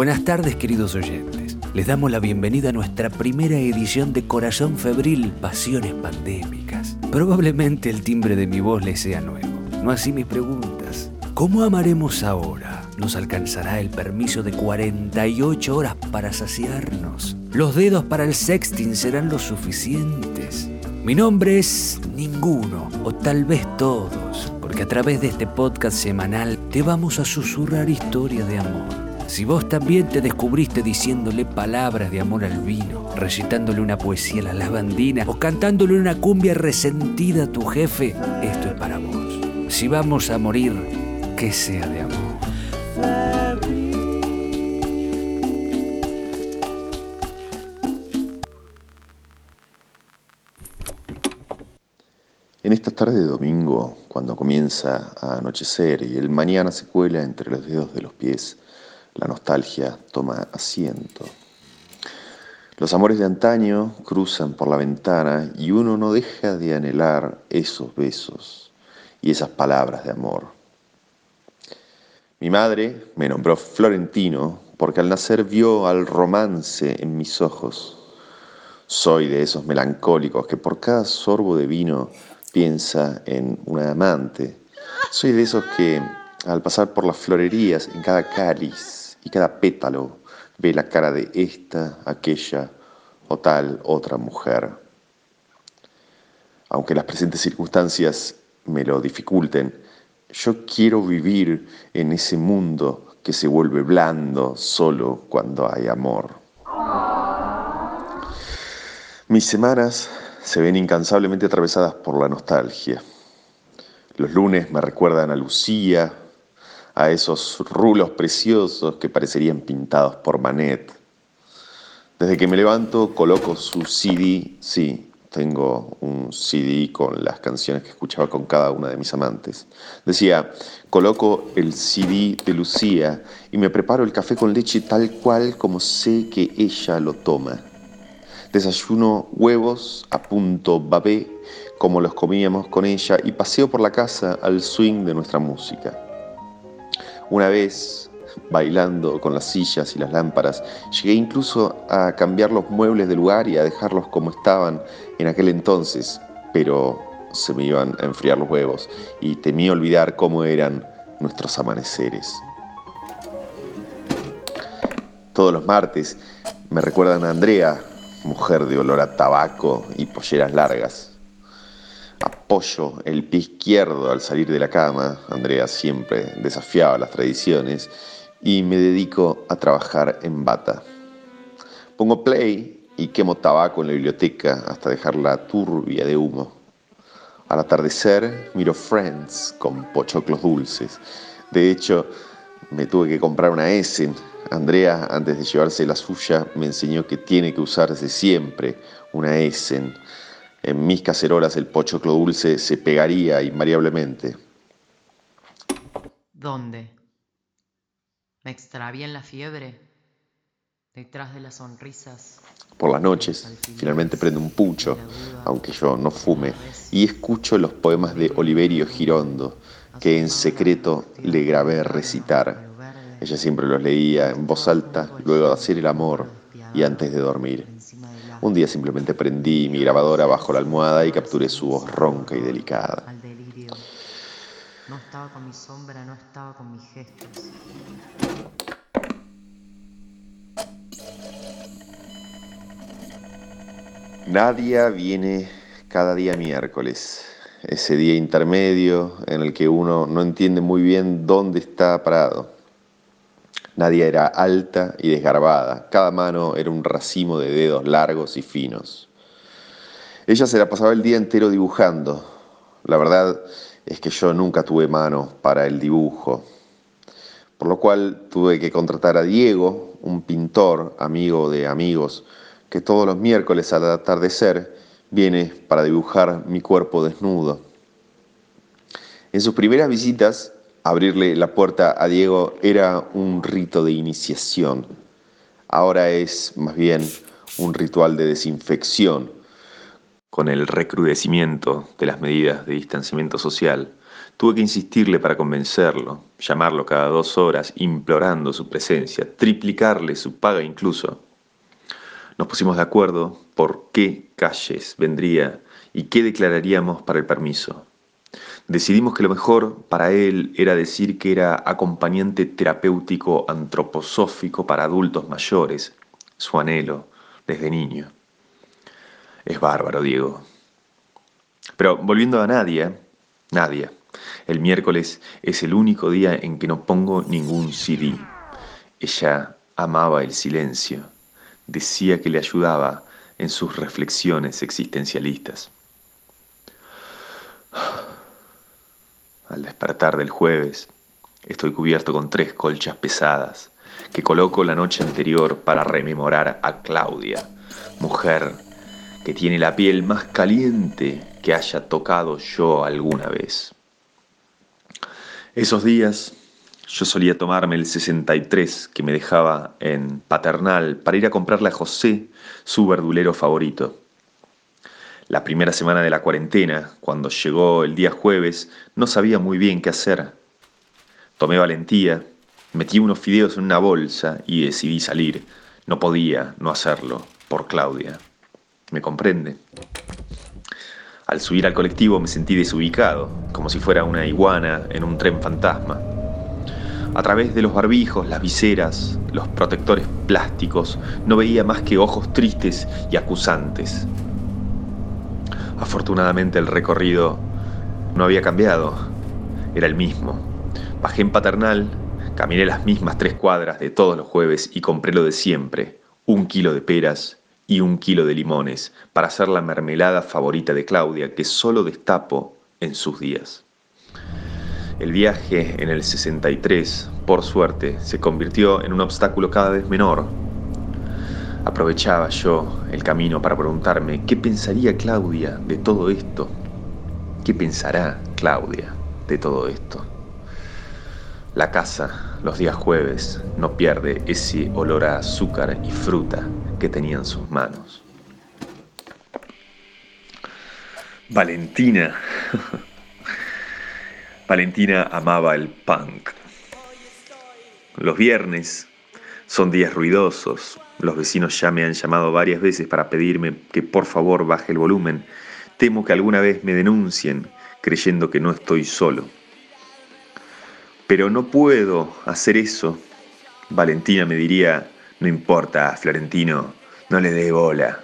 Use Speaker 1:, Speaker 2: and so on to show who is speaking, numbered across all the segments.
Speaker 1: Buenas tardes queridos oyentes. Les damos la bienvenida a nuestra primera edición de Corazón Febril, Pasiones Pandémicas. Probablemente el timbre de mi voz les sea nuevo. No así mis preguntas. ¿Cómo amaremos ahora? ¿Nos alcanzará el permiso de 48 horas para saciarnos? ¿Los dedos para el sexting serán lo suficientes? Mi nombre es Ninguno, o tal vez todos, porque a través de este podcast semanal te vamos a susurrar historias de amor si vos también te descubriste diciéndole palabras de amor al vino, recitándole una poesía a la lavandina o cantándole una cumbia resentida a tu jefe, esto es para vos. Si vamos a morir, que sea de amor.
Speaker 2: En esta tarde de domingo, cuando comienza a anochecer y el mañana se cuela entre los dedos de los pies, la nostalgia toma asiento. Los amores de antaño cruzan por la ventana y uno no deja de anhelar esos besos y esas palabras de amor. Mi madre me nombró Florentino porque al nacer vio al romance en mis ojos. Soy de esos melancólicos que por cada sorbo de vino piensa en una amante. Soy de esos que al pasar por las florerías en cada cáliz y cada pétalo ve la cara de esta, aquella o tal otra mujer. Aunque las presentes circunstancias me lo dificulten, yo quiero vivir en ese mundo que se vuelve blando solo cuando hay amor. Mis semanas se ven incansablemente atravesadas por la nostalgia. Los lunes me recuerdan a Lucía, a esos rulos preciosos que parecerían pintados por Manet. Desde que me levanto coloco su CD, sí, tengo un CD con las canciones que escuchaba con cada una de mis amantes. Decía, coloco el CD de Lucía y me preparo el café con leche tal cual como sé que ella lo toma. Desayuno huevos a punto babé como los comíamos con ella y paseo por la casa al swing de nuestra música. Una vez, bailando con las sillas y las lámparas, llegué incluso a cambiar los muebles del lugar y a dejarlos como estaban en aquel entonces, pero se me iban a enfriar los huevos y temí olvidar cómo eran nuestros amaneceres. Todos los martes me recuerdan a Andrea, mujer de olor a tabaco y polleras largas apoyo el pie izquierdo al salir de la cama, Andrea siempre desafiaba las tradiciones, y me dedico a trabajar en bata. Pongo play y quemo tabaco en la biblioteca hasta dejarla turbia de humo. Al atardecer miro Friends con pochoclos dulces. De hecho, me tuve que comprar una Essen. Andrea, antes de llevarse la suya, me enseñó que tiene que usarse siempre una Essen en mis cacerolas el pochoclo dulce se pegaría invariablemente.
Speaker 3: ¿Dónde? ¿Me extravié en la fiebre? Detrás de las sonrisas.
Speaker 2: Por las noches, finalmente prendo un pucho, aunque yo no fume, y escucho los poemas de Oliverio Girondo, que en secreto le grabé recitar. Ella siempre los leía en voz alta, luego de hacer el amor y antes de dormir. Un día simplemente prendí mi grabadora bajo la almohada y capturé su voz ronca y delicada.
Speaker 3: No estaba con mi sombra, no estaba con mis gestos.
Speaker 2: Nadia viene cada día miércoles, ese día intermedio en el que uno no entiende muy bien dónde está parado. Nadia era alta y desgarbada, cada mano era un racimo de dedos largos y finos. Ella se la pasaba el día entero dibujando. La verdad es que yo nunca tuve mano para el dibujo, por lo cual tuve que contratar a Diego, un pintor, amigo de amigos, que todos los miércoles al atardecer viene para dibujar mi cuerpo desnudo. En sus primeras visitas abrirle la puerta a Diego era un rito de iniciación. Ahora es más bien un ritual de desinfección. Con el recrudecimiento de las medidas de distanciamiento social, tuve que insistirle para convencerlo, llamarlo cada dos horas, implorando su presencia, triplicarle su paga incluso. Nos pusimos de acuerdo por qué calles vendría y qué declararíamos para el permiso. Decidimos que lo mejor para él era decir que era acompañante terapéutico antroposófico para adultos mayores, su anhelo desde niño. Es bárbaro, Diego. Pero volviendo a Nadia, Nadia, el miércoles es el único día en que no pongo ningún CD. Ella amaba el silencio decía que le ayudaba en sus reflexiones existencialistas. Al despertar del jueves, estoy cubierto con tres colchas pesadas que coloco la noche anterior para rememorar a Claudia, mujer que tiene la piel más caliente que haya tocado yo alguna vez. Esos días yo solía tomarme el 63 que me dejaba en Paternal para ir a comprarle a José su verdulero favorito. La primera semana de la cuarentena, cuando llegó el día jueves, no sabía muy bien qué hacer. Tomé valentía, metí unos fideos en una bolsa y decidí salir. No podía no hacerlo por Claudia. ¿Me comprende? Al subir al colectivo me sentí desubicado, como si fuera una iguana en un tren fantasma. A través de los barbijos, las viseras, los protectores plásticos, no veía más que ojos tristes y acusantes. Afortunadamente el recorrido no había cambiado, era el mismo. Bajé en paternal, caminé las mismas tres cuadras de todos los jueves y compré lo de siempre, un kilo de peras y un kilo de limones, para hacer la mermelada favorita de Claudia que solo destapo en sus días. El viaje en el 63, por suerte, se convirtió en un obstáculo cada vez menor. Aprovechaba yo el camino para preguntarme qué pensaría Claudia de todo esto. ¿Qué pensará Claudia de todo esto? La casa, los días jueves, no pierde ese olor a azúcar y fruta que tenía en sus manos. Valentina. Valentina amaba el punk. Los viernes son días ruidosos. Los vecinos ya me han llamado varias veces para pedirme que por favor baje el volumen. Temo que alguna vez me denuncien creyendo que no estoy solo. Pero no puedo hacer eso. Valentina me diría, no importa, Florentino, no le dé bola.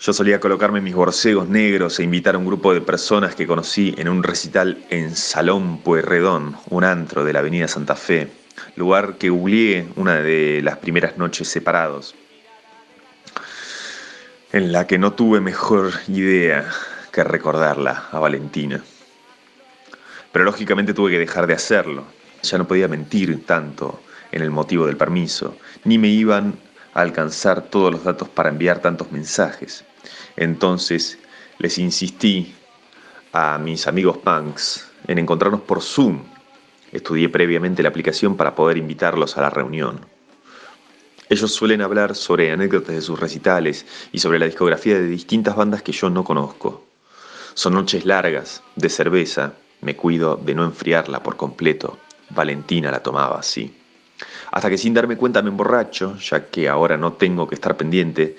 Speaker 2: Yo solía colocarme mis borcegos negros e invitar a un grupo de personas que conocí en un recital en Salón Pueyrredón, un antro de la Avenida Santa Fe, lugar que googleé una de las primeras noches separados, en la que no tuve mejor idea que recordarla a Valentina. Pero lógicamente tuve que dejar de hacerlo. Ya no podía mentir tanto en el motivo del permiso, ni me iban a alcanzar todos los datos para enviar tantos mensajes. Entonces les insistí a mis amigos punks en encontrarnos por Zoom. Estudié previamente la aplicación para poder invitarlos a la reunión. Ellos suelen hablar sobre anécdotas de sus recitales y sobre la discografía de distintas bandas que yo no conozco. Son noches largas, de cerveza, me cuido de no enfriarla por completo. Valentina la tomaba así. Hasta que sin darme cuenta me emborracho, ya que ahora no tengo que estar pendiente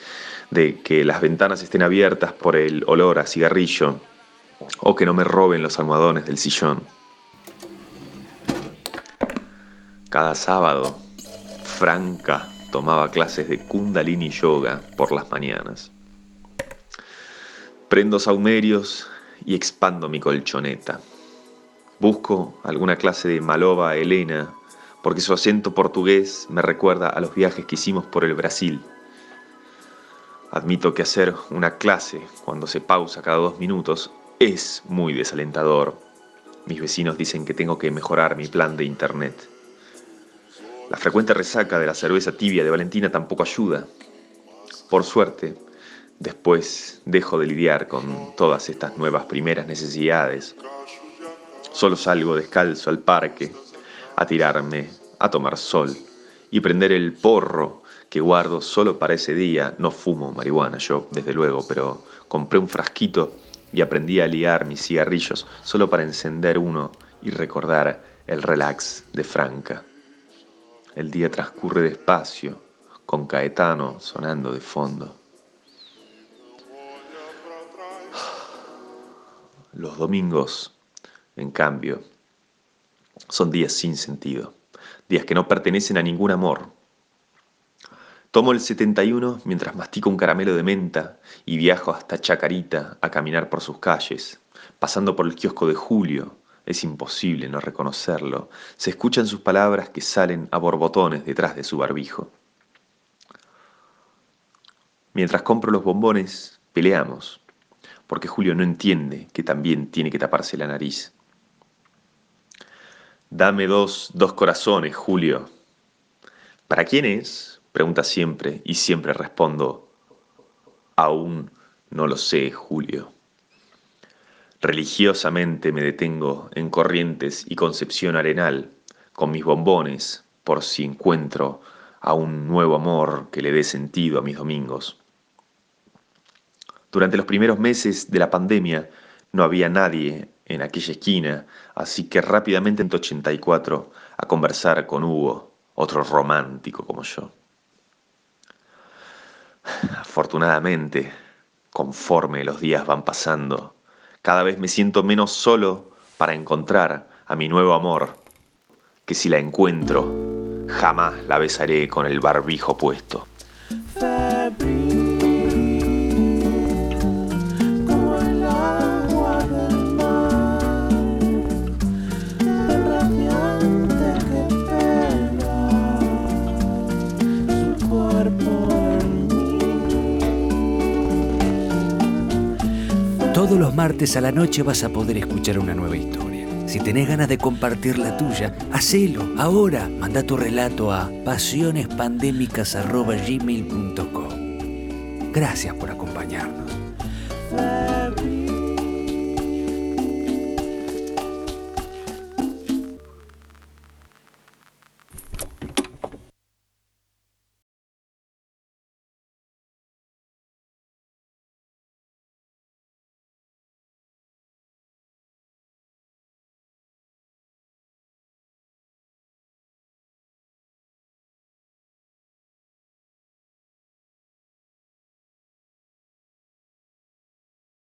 Speaker 2: de que las ventanas estén abiertas por el olor a cigarrillo o que no me roben los almohadones del sillón. Cada sábado, Franca tomaba clases de kundalini yoga por las mañanas. Prendo saumerios y expando mi colchoneta. Busco alguna clase de maloba Elena porque su acento portugués me recuerda a los viajes que hicimos por el Brasil Admito que hacer una clase cuando se pausa cada dos minutos es muy desalentador. Mis vecinos dicen que tengo que mejorar mi plan de internet. La frecuente resaca de la cerveza tibia de Valentina tampoco ayuda. Por suerte, después dejo de lidiar con todas estas nuevas primeras necesidades. Solo salgo descalzo al parque, a tirarme, a tomar sol y prender el porro que guardo solo para ese día. No fumo marihuana yo, desde luego, pero compré un frasquito y aprendí a liar mis cigarrillos solo para encender uno y recordar el relax de Franca. El día transcurre despacio, con Caetano sonando de fondo. Los domingos, en cambio, son días sin sentido, días que no pertenecen a ningún amor. Tomo el 71 mientras mastico un caramelo de menta y viajo hasta Chacarita a caminar por sus calles, pasando por el kiosco de Julio. Es imposible no reconocerlo. Se escuchan sus palabras que salen a borbotones detrás de su barbijo. Mientras compro los bombones, peleamos porque Julio no entiende que también tiene que taparse la nariz. Dame dos, dos corazones, Julio. ¿Para quién es? Pregunta siempre y siempre respondo, aún no lo sé, Julio. Religiosamente me detengo en Corrientes y Concepción Arenal con mis bombones por si encuentro a un nuevo amor que le dé sentido a mis domingos. Durante los primeros meses de la pandemia no había nadie en aquella esquina, así que rápidamente en 84 a conversar con Hugo, otro romántico como yo. Afortunadamente, conforme los días van pasando, cada vez me siento menos solo para encontrar a mi nuevo amor, que si la encuentro, jamás la besaré con el barbijo puesto.
Speaker 1: Todos los martes a la noche vas a poder escuchar una nueva historia. Si tenés ganas de compartir la tuya, hacelo ahora. Manda tu relato a pasionespandémicas.gmail.com Gracias por acompañarnos.